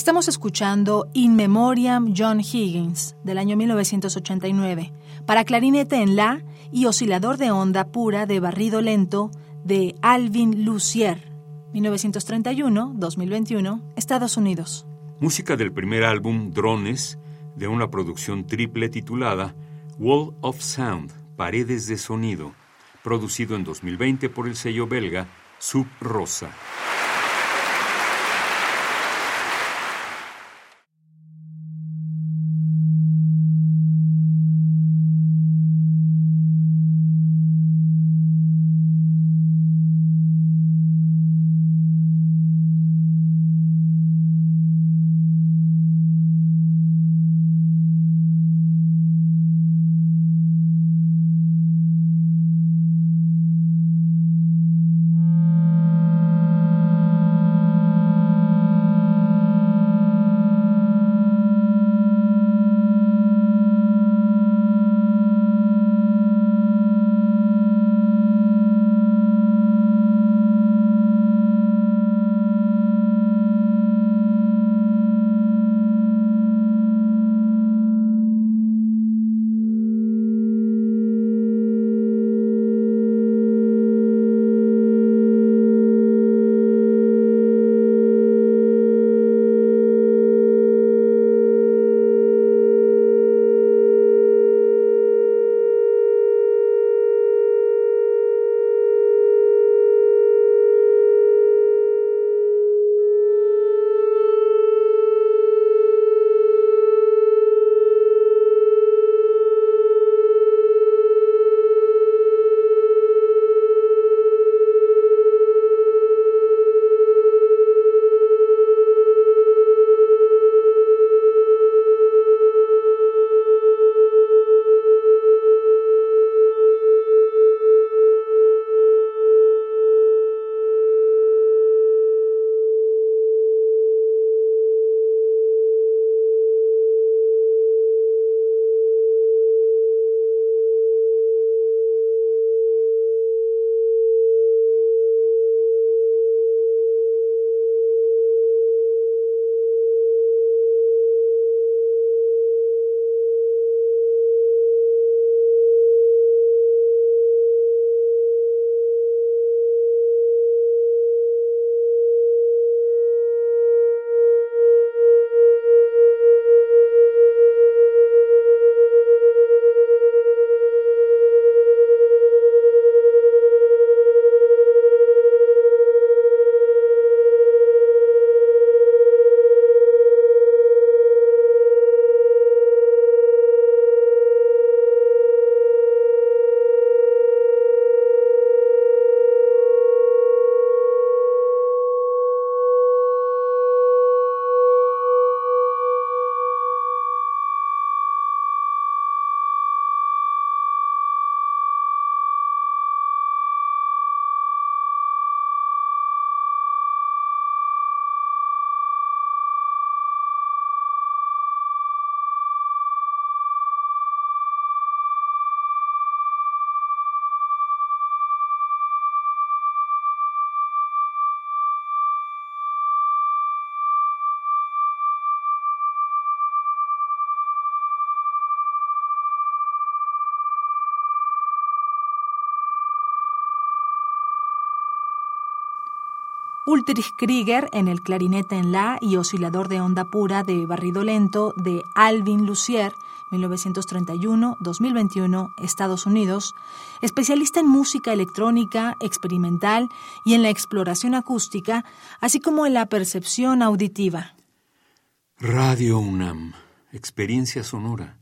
Estamos escuchando In Memoriam John Higgins del año 1989 para clarinete en La y oscilador de onda pura de barrido lento de Alvin Lucier 1931-2021 Estados Unidos. Música del primer álbum Drones de una producción triple titulada Wall of Sound, Paredes de Sonido, producido en 2020 por el sello belga Sub Rosa. Ulrich Krieger en el clarinete en La y oscilador de onda pura de barrido lento de Alvin Lucier, 1931-2021, Estados Unidos, especialista en música electrónica, experimental y en la exploración acústica, así como en la percepción auditiva. Radio UNAM, experiencia sonora.